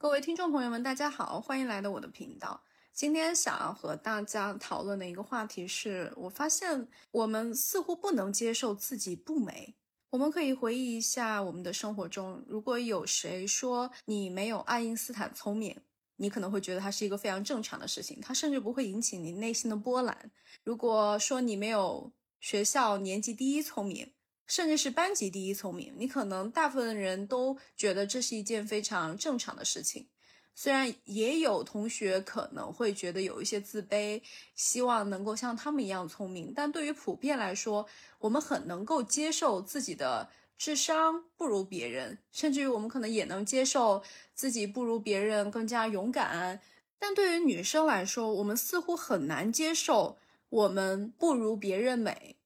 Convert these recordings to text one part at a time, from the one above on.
各位听众朋友们，大家好，欢迎来到我的频道。今天想要和大家讨论的一个话题是，我发现我们似乎不能接受自己不美。我们可以回忆一下我们的生活中，如果有谁说你没有爱因斯坦聪明，你可能会觉得它是一个非常正常的事情，它甚至不会引起你内心的波澜。如果说你没有学校年级第一聪明，甚至是班级第一聪明，你可能大部分人都觉得这是一件非常正常的事情。虽然也有同学可能会觉得有一些自卑，希望能够像他们一样聪明，但对于普遍来说，我们很能够接受自己的智商不如别人，甚至于我们可能也能接受自己不如别人更加勇敢。但对于女生来说，我们似乎很难接受我们不如别人美，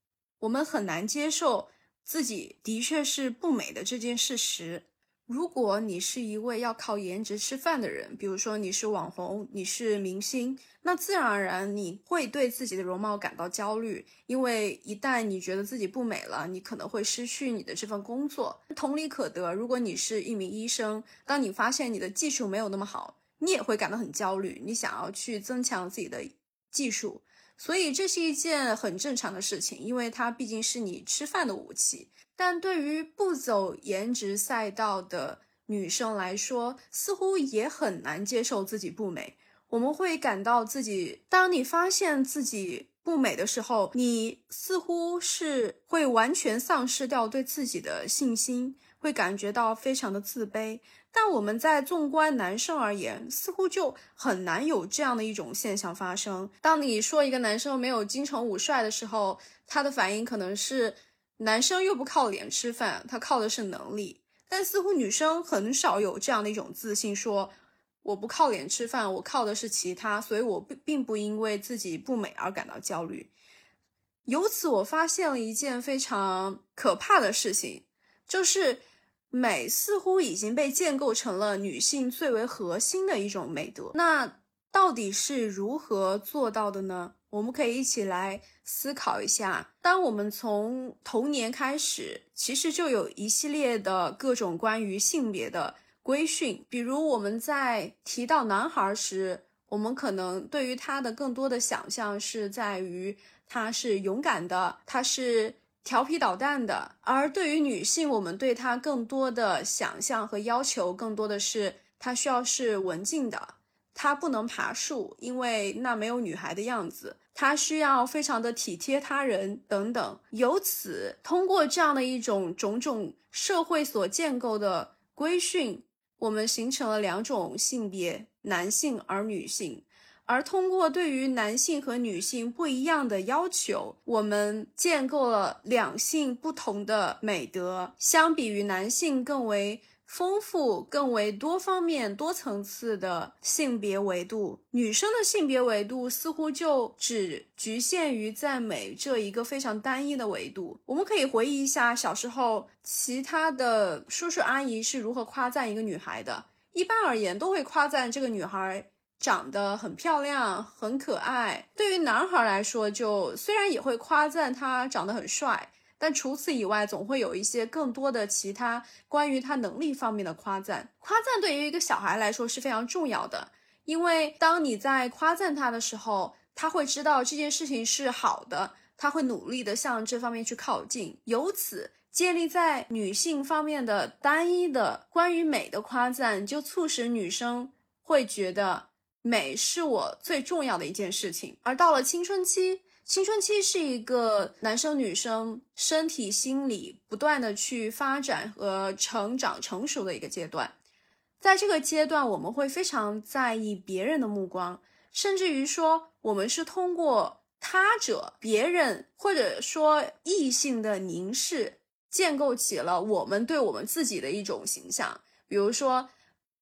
我们很难接受。自己的确是不美的这件事实。如果你是一位要靠颜值吃饭的人，比如说你是网红，你是明星，那自然而然你会对自己的容貌感到焦虑，因为一旦你觉得自己不美了，你可能会失去你的这份工作。同理可得，如果你是一名医生，当你发现你的技术没有那么好，你也会感到很焦虑，你想要去增强自己的技术。所以这是一件很正常的事情，因为它毕竟是你吃饭的武器。但对于不走颜值赛道的女生来说，似乎也很难接受自己不美。我们会感到自己，当你发现自己不美的时候，你似乎是会完全丧失掉对自己的信心，会感觉到非常的自卑。但我们在纵观男生而言，似乎就很难有这样的一种现象发生。当你说一个男生没有金城武帅的时候，他的反应可能是男生又不靠脸吃饭，他靠的是能力。但似乎女生很少有这样的一种自信，说我不靠脸吃饭，我靠的是其他，所以我并并不因为自己不美而感到焦虑。由此，我发现了一件非常可怕的事情，就是。美似乎已经被建构成了女性最为核心的一种美德。那到底是如何做到的呢？我们可以一起来思考一下。当我们从童年开始，其实就有一系列的各种关于性别的规训。比如我们在提到男孩时，我们可能对于他的更多的想象是在于他是勇敢的，他是。调皮捣蛋的，而对于女性，我们对她更多的想象和要求，更多的是她需要是文静的，她不能爬树，因为那没有女孩的样子，她需要非常的体贴他人等等。由此，通过这样的一种种种社会所建构的规训，我们形成了两种性别：男性而女性。而通过对于男性和女性不一样的要求，我们建构了两性不同的美德。相比于男性更为丰富、更为多方面、多层次的性别维度，女生的性别维度似乎就只局限于在美这一个非常单一的维度。我们可以回忆一下小时候，其他的叔叔阿姨是如何夸赞一个女孩的。一般而言，都会夸赞这个女孩。长得很漂亮，很可爱。对于男孩来说，就虽然也会夸赞他长得很帅，但除此以外，总会有一些更多的其他关于他能力方面的夸赞。夸赞对于一个小孩来说是非常重要的，因为当你在夸赞他的时候，他会知道这件事情是好的，他会努力的向这方面去靠近。由此，建立在女性方面的单一的关于美的夸赞，就促使女生会觉得。美是我最重要的一件事情，而到了青春期，青春期是一个男生女生身体、心理不断的去发展和成长、成熟的一个阶段。在这个阶段，我们会非常在意别人的目光，甚至于说，我们是通过他者、别人或者说异性的凝视，建构起了我们对我们自己的一种形象，比如说。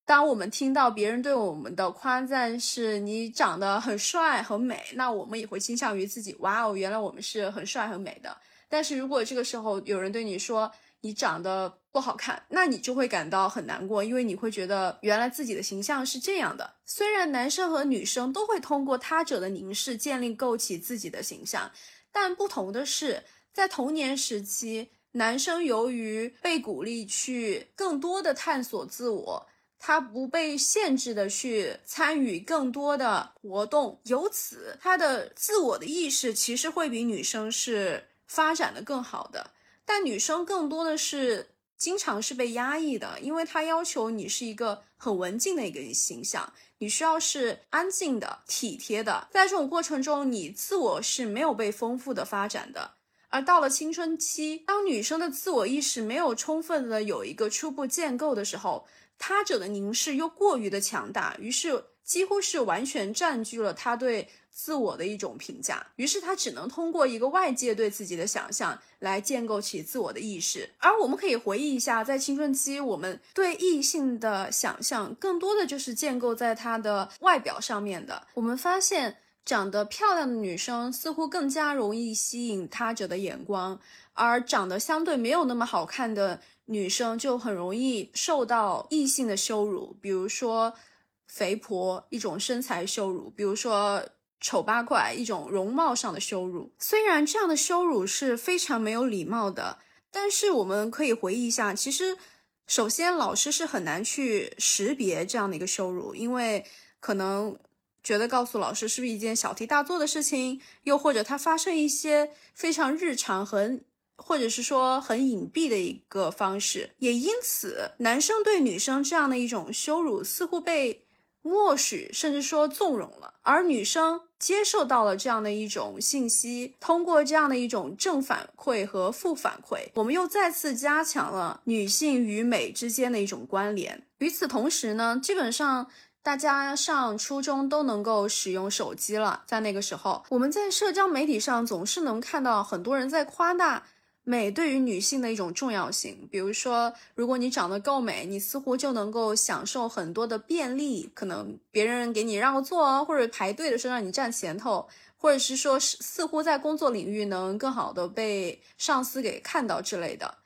当我们听到别人对我们的夸赞是你长得很帅很美，那我们也会倾向于自己，哇哦，原来我们是很帅很美的。但是如果这个时候有人对你说你长得不好看，那你就会感到很难过，因为你会觉得原来自己的形象是这样的。虽然男生和女生都会通过他者的凝视建立构起自己的形象，但不同的是，在童年时期，男生由于被鼓励去更多的探索自我。他不被限制的去参与更多的活动，由此他的自我的意识其实会比女生是发展的更好的。但女生更多的是经常是被压抑的，因为她要求你是一个很文静的一个形象，你需要是安静的、体贴的。在这种过程中，你自我是没有被丰富的发展的。而到了青春期，当女生的自我意识没有充分的有一个初步建构的时候，他者的凝视又过于的强大，于是几乎是完全占据了他对自我的一种评价。于是他只能通过一个外界对自己的想象来建构起自我的意识。而我们可以回忆一下，在青春期，我们对异性的想象更多的就是建构在他的外表上面的。我们发现，长得漂亮的女生似乎更加容易吸引他者的眼光，而长得相对没有那么好看的。女生就很容易受到异性的羞辱，比如说肥婆一种身材羞辱，比如说丑八怪一种容貌上的羞辱。虽然这样的羞辱是非常没有礼貌的，但是我们可以回忆一下，其实首先老师是很难去识别这样的一个羞辱，因为可能觉得告诉老师是不是一件小题大做的事情，又或者他发生一些非常日常和。或者是说很隐蔽的一个方式，也因此，男生对女生这样的一种羞辱似乎被默许，甚至说纵容了。而女生接受到了这样的一种信息，通过这样的一种正反馈和负反馈，我们又再次加强了女性与美之间的一种关联。与此同时呢，基本上大家上初中都能够使用手机了，在那个时候，我们在社交媒体上总是能看到很多人在夸大。美对于女性的一种重要性，比如说，如果你长得够美，你似乎就能够享受很多的便利，可能别人给你让个座，或者排队的时候让你站前头，或者是说是，似乎在工作领域能更好的被上司给看到之类的。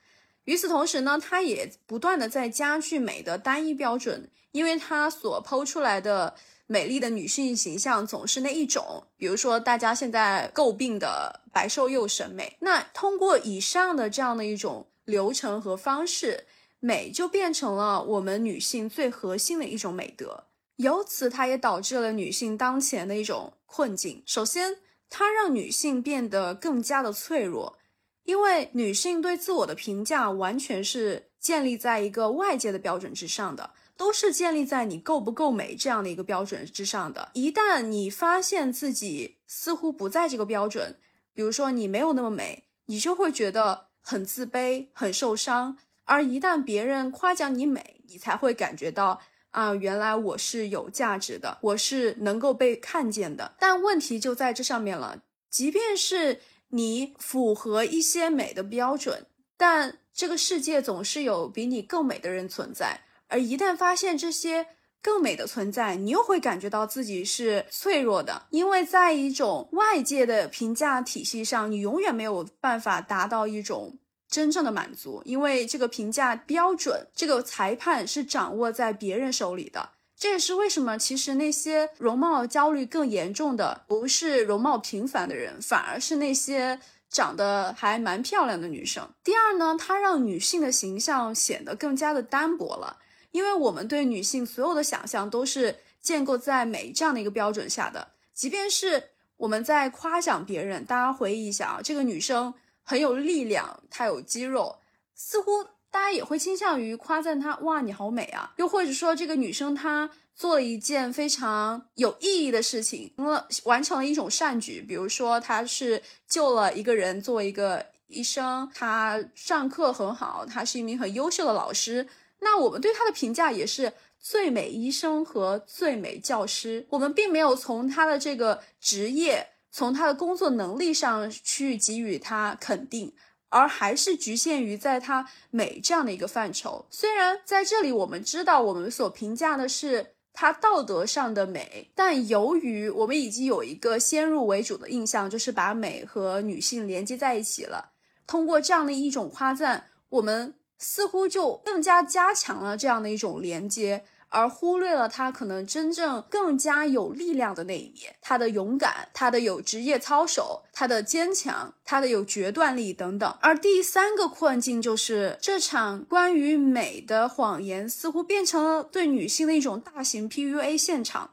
与此同时呢，它也不断的在加剧美的单一标准，因为它所抛出来的。美丽的女性形象总是那一种，比如说大家现在诟病的白瘦幼审美。那通过以上的这样的一种流程和方式，美就变成了我们女性最核心的一种美德。由此，它也导致了女性当前的一种困境。首先，它让女性变得更加的脆弱，因为女性对自我的评价完全是建立在一个外界的标准之上的。都是建立在你够不够美这样的一个标准之上的。一旦你发现自己似乎不在这个标准，比如说你没有那么美，你就会觉得很自卑、很受伤。而一旦别人夸奖你美，你才会感觉到啊，原来我是有价值的，我是能够被看见的。但问题就在这上面了，即便是你符合一些美的标准，但这个世界总是有比你更美的人存在。而一旦发现这些更美的存在，你又会感觉到自己是脆弱的，因为在一种外界的评价体系上，你永远没有办法达到一种真正的满足，因为这个评价标准、这个裁判是掌握在别人手里的。这也是为什么，其实那些容貌焦虑更严重的，不是容貌平凡的人，反而是那些长得还蛮漂亮的女生。第二呢，它让女性的形象显得更加的单薄了。因为我们对女性所有的想象都是建构在美这样的一个标准下的，即便是我们在夸奖别人，大家回忆一下啊，这个女生很有力量，她有肌肉，似乎大家也会倾向于夸赞她，哇，你好美啊！又或者说这个女生她做了一件非常有意义的事情，了完成了一种善举，比如说他是救了一个人，作为一个医生，他上课很好，他是一名很优秀的老师。那我们对他的评价也是最美医生和最美教师。我们并没有从他的这个职业、从他的工作能力上去给予他肯定，而还是局限于在他美这样的一个范畴。虽然在这里我们知道我们所评价的是它道德上的美，但由于我们已经有一个先入为主的印象，就是把美和女性连接在一起了。通过这样的一种夸赞，我们。似乎就更加加强了这样的一种连接，而忽略了她可能真正更加有力量的那一面，她的勇敢，她的有职业操守，她的坚强，她的有决断力等等。而第三个困境就是这场关于美的谎言似乎变成了对女性的一种大型 PUA 现场。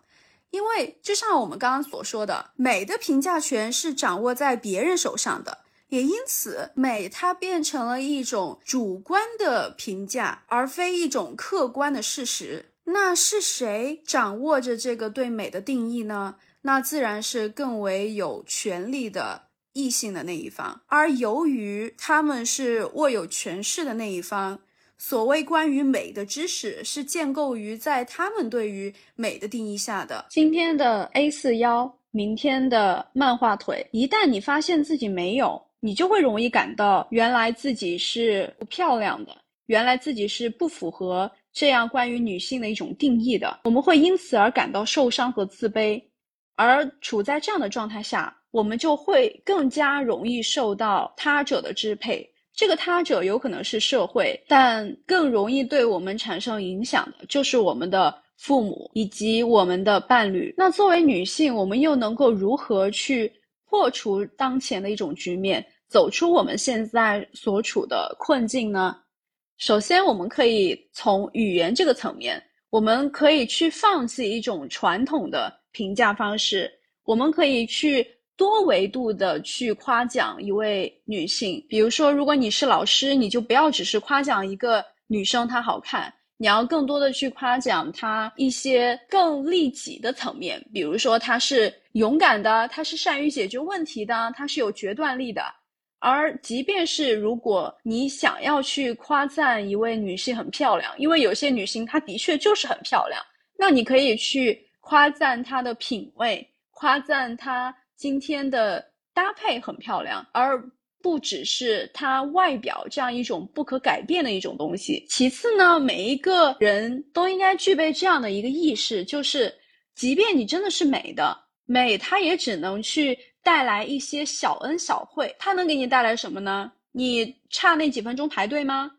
因为就像我们刚刚所说的，美的评价权是掌握在别人手上的，也因此美它变成了一种主观的评价，而非一种客观的事实。那是谁掌握着这个对美的定义呢？那自然是更为有权力的异性的那一方。而由于他们是握有权势的那一方。所谓关于美的知识是建构于在他们对于美的定义下的。今天的 A 四腰，明天的漫画腿，一旦你发现自己没有，你就会容易感到原来自己是不漂亮的，原来自己是不符合这样关于女性的一种定义的。我们会因此而感到受伤和自卑，而处在这样的状态下，我们就会更加容易受到他者的支配。这个他者有可能是社会，但更容易对我们产生影响的就是我们的父母以及我们的伴侣。那作为女性，我们又能够如何去破除当前的一种局面，走出我们现在所处的困境呢？首先，我们可以从语言这个层面，我们可以去放弃一种传统的评价方式，我们可以去。多维度的去夸奖一位女性，比如说，如果你是老师，你就不要只是夸奖一个女生她好看，你要更多的去夸奖她一些更利己的层面，比如说她是勇敢的，她是善于解决问题的，她是有决断力的。而即便是如果你想要去夸赞一位女性很漂亮，因为有些女性她的确就是很漂亮，那你可以去夸赞她的品味，夸赞她。今天的搭配很漂亮，而不只是她外表这样一种不可改变的一种东西。其次呢，每一个人都应该具备这样的一个意识，就是即便你真的是美的，美它也只能去带来一些小恩小惠。它能给你带来什么呢？你差那几分钟排队吗？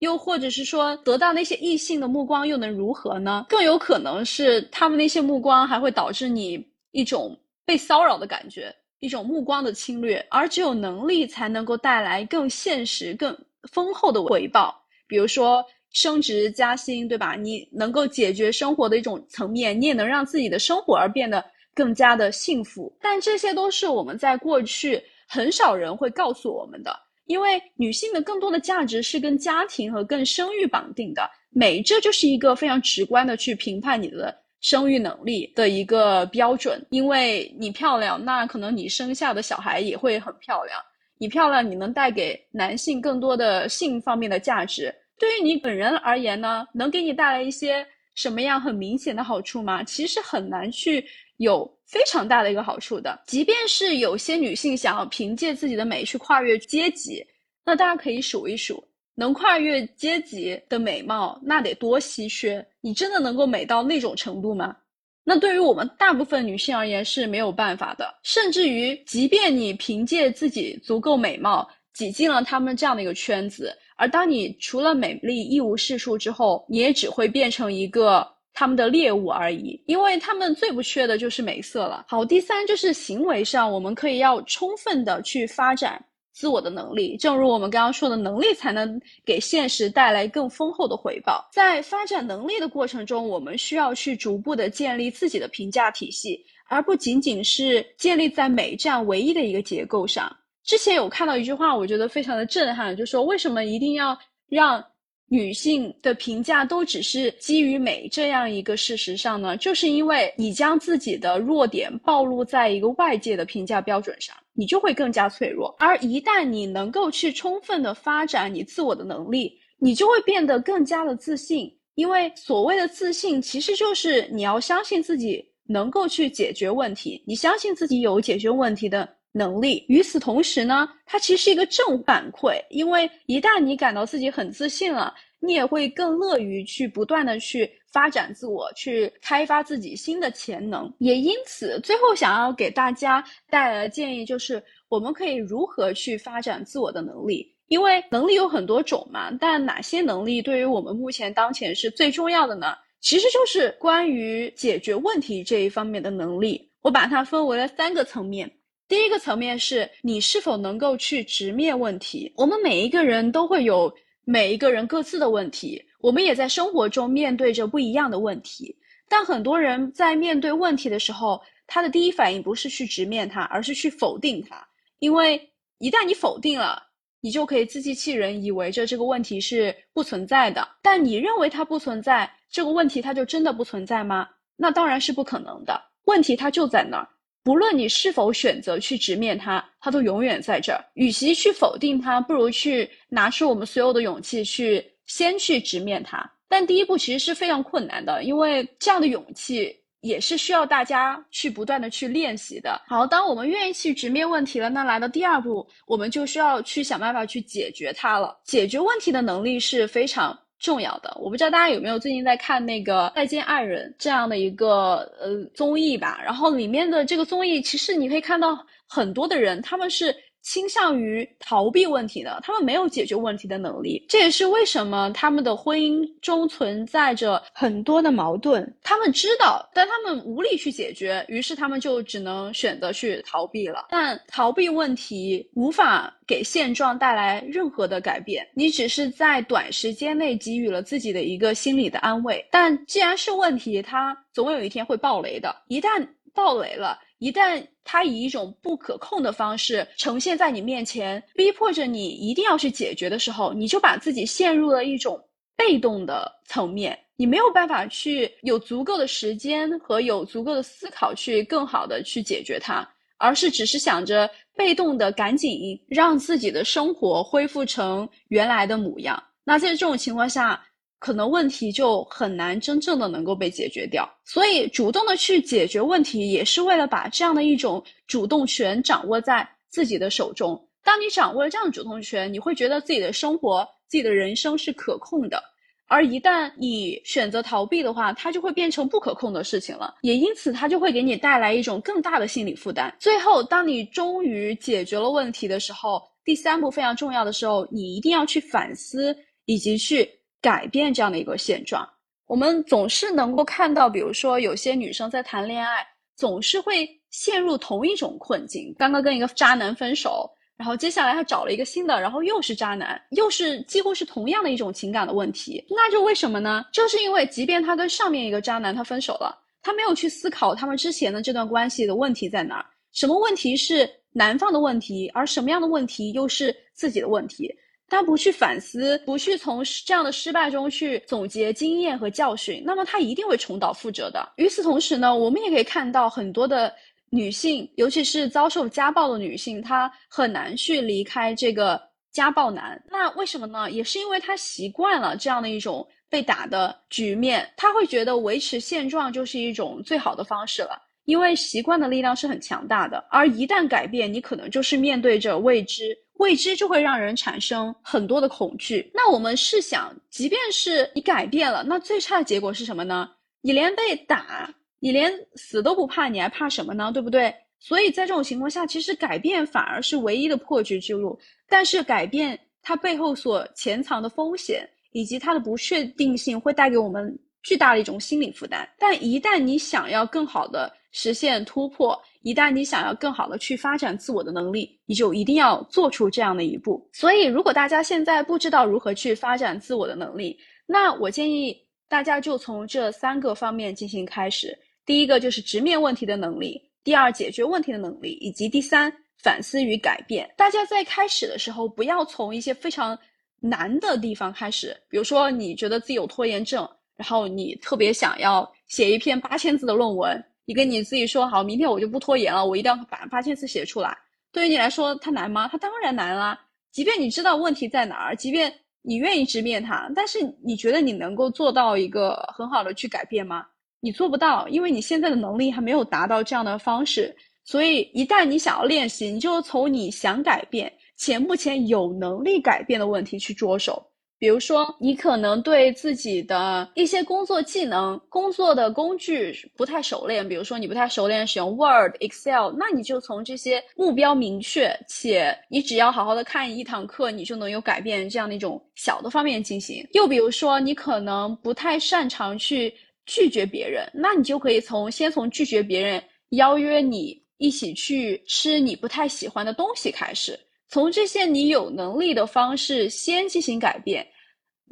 又或者是说得到那些异性的目光又能如何呢？更有可能是他们那些目光还会导致你一种。被骚扰的感觉，一种目光的侵略，而只有能力才能够带来更现实、更丰厚的回报。比如说升职加薪，对吧？你能够解决生活的一种层面，你也能让自己的生活而变得更加的幸福。但这些都是我们在过去很少人会告诉我们的，因为女性的更多的价值是跟家庭和更生育绑定的。美，这就是一个非常直观的去评判你的。生育能力的一个标准，因为你漂亮，那可能你生下的小孩也会很漂亮。你漂亮，你能带给男性更多的性方面的价值。对于你本人而言呢，能给你带来一些什么样很明显的好处吗？其实很难去有非常大的一个好处的。即便是有些女性想要凭借自己的美去跨越阶级，那大家可以数一数。能跨越阶级的美貌，那得多稀缺！你真的能够美到那种程度吗？那对于我们大部分女性而言是没有办法的。甚至于，即便你凭借自己足够美貌挤进了他们这样的一个圈子，而当你除了美丽一无是处之后，你也只会变成一个他们的猎物而已，因为他们最不缺的就是美色了。好，第三就是行为上，我们可以要充分的去发展。自我的能力，正如我们刚刚说的，能力才能给现实带来更丰厚的回报。在发展能力的过程中，我们需要去逐步的建立自己的评价体系，而不仅仅是建立在美这样唯一的一个结构上。之前有看到一句话，我觉得非常的震撼，就说为什么一定要让。女性的评价都只是基于美这样一个事实上呢，就是因为你将自己的弱点暴露在一个外界的评价标准上，你就会更加脆弱。而一旦你能够去充分的发展你自我的能力，你就会变得更加的自信。因为所谓的自信，其实就是你要相信自己能够去解决问题，你相信自己有解决问题的能力。与此同时呢，它其实是一个正反馈，因为一旦你感到自己很自信了。你也会更乐于去不断的去发展自我，去开发自己新的潜能。也因此，最后想要给大家带来的建议就是，我们可以如何去发展自我的能力？因为能力有很多种嘛，但哪些能力对于我们目前当前是最重要的呢？其实就是关于解决问题这一方面的能力。我把它分为了三个层面。第一个层面是你是否能够去直面问题。我们每一个人都会有每一个人各自的问题，我们也在生活中面对着不一样的问题。但很多人在面对问题的时候，他的第一反应不是去直面它，而是去否定它。因为一旦你否定了，你就可以自欺欺人，以为着这个问题是不存在的。但你认为它不存在，这个问题它就真的不存在吗？那当然是不可能的。问题它就在那儿。不论你是否选择去直面它，它都永远在这儿。与其去否定它，不如去拿出我们所有的勇气去先去直面它。但第一步其实是非常困难的，因为这样的勇气也是需要大家去不断的去练习的。好，当我们愿意去直面问题了，那来到第二步，我们就需要去想办法去解决它了。解决问题的能力是非常。重要的，我不知道大家有没有最近在看那个《再见爱人》这样的一个呃综艺吧？然后里面的这个综艺，其实你可以看到很多的人，他们是。倾向于逃避问题的，他们没有解决问题的能力，这也是为什么他们的婚姻中存在着很多的矛盾。他们知道，但他们无力去解决，于是他们就只能选择去逃避了。但逃避问题无法给现状带来任何的改变，你只是在短时间内给予了自己的一个心理的安慰。但既然是问题，它总有一天会爆雷的。一旦爆雷了。一旦它以一种不可控的方式呈现在你面前，逼迫着你一定要去解决的时候，你就把自己陷入了一种被动的层面，你没有办法去有足够的时间和有足够的思考去更好的去解决它，而是只是想着被动的赶紧让自己的生活恢复成原来的模样。那在这种情况下，可能问题就很难真正的能够被解决掉，所以主动的去解决问题，也是为了把这样的一种主动权掌握在自己的手中。当你掌握了这样的主动权，你会觉得自己的生活、自己的人生是可控的。而一旦你选择逃避的话，它就会变成不可控的事情了，也因此它就会给你带来一种更大的心理负担。最后，当你终于解决了问题的时候，第三步非常重要的时候，你一定要去反思以及去。改变这样的一个现状，我们总是能够看到，比如说有些女生在谈恋爱，总是会陷入同一种困境。刚刚跟一个渣男分手，然后接下来她找了一个新的，然后又是渣男，又是几乎是同样的一种情感的问题。那就为什么呢？就是因为即便她跟上面一个渣男她分手了，她没有去思考他们之前的这段关系的问题在哪儿，什么问题是男方的问题，而什么样的问题又是自己的问题。他不去反思，不去从这样的失败中去总结经验和教训，那么他一定会重蹈覆辙的。与此同时呢，我们也可以看到很多的女性，尤其是遭受家暴的女性，她很难去离开这个家暴男。那为什么呢？也是因为她习惯了这样的一种被打的局面，她会觉得维持现状就是一种最好的方式了。因为习惯的力量是很强大的，而一旦改变，你可能就是面对着未知。未知就会让人产生很多的恐惧。那我们试想，即便是你改变了，那最差的结果是什么呢？你连被打，你连死都不怕，你还怕什么呢？对不对？所以在这种情况下，其实改变反而是唯一的破局之路。但是改变它背后所潜藏的风险以及它的不确定性，会带给我们巨大的一种心理负担。但一旦你想要更好的实现突破，一旦你想要更好的去发展自我的能力，你就一定要做出这样的一步。所以，如果大家现在不知道如何去发展自我的能力，那我建议大家就从这三个方面进行开始。第一个就是直面问题的能力，第二解决问题的能力，以及第三反思与改变。大家在开始的时候，不要从一些非常难的地方开始，比如说你觉得自己有拖延症，然后你特别想要写一篇八千字的论文。你跟你自己说好，明天我就不拖延了，我一定要把八千字写出来。对于你来说，它难吗？它当然难啦。即便你知道问题在哪儿，即便你愿意直面它，但是你觉得你能够做到一个很好的去改变吗？你做不到，因为你现在的能力还没有达到这样的方式。所以，一旦你想要练习，你就从你想改变且目前有能力改变的问题去着手。比如说，你可能对自己的一些工作技能、工作的工具不太熟练，比如说你不太熟练使用 Word、Excel，那你就从这些目标明确且你只要好好的看一堂课，你就能有改变这样的一种小的方面进行。又比如说，你可能不太擅长去拒绝别人，那你就可以从先从拒绝别人邀约你一起去吃你不太喜欢的东西开始，从这些你有能力的方式先进行改变，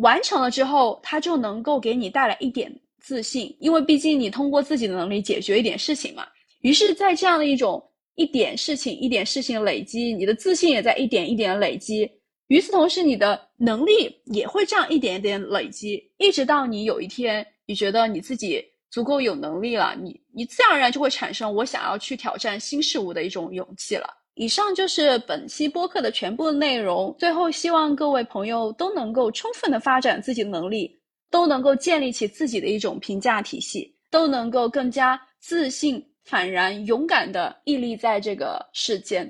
完成了之后，它就能够给你带来一点自信，因为毕竟你通过自己的能力解决一点事情嘛。于是，在这样的一种一点事情一点事情累积，你的自信也在一点一点累积。与此同时，你的能力也会这样一点一点累积，一直到你有一天，你觉得你自己足够有能力了，你你自然而然就会产生我想要去挑战新事物的一种勇气了。以上就是本期播客的全部内容。最后，希望各位朋友都能够充分的发展自己的能力，都能够建立起自己的一种评价体系，都能够更加自信、坦然、勇敢的屹立在这个世间。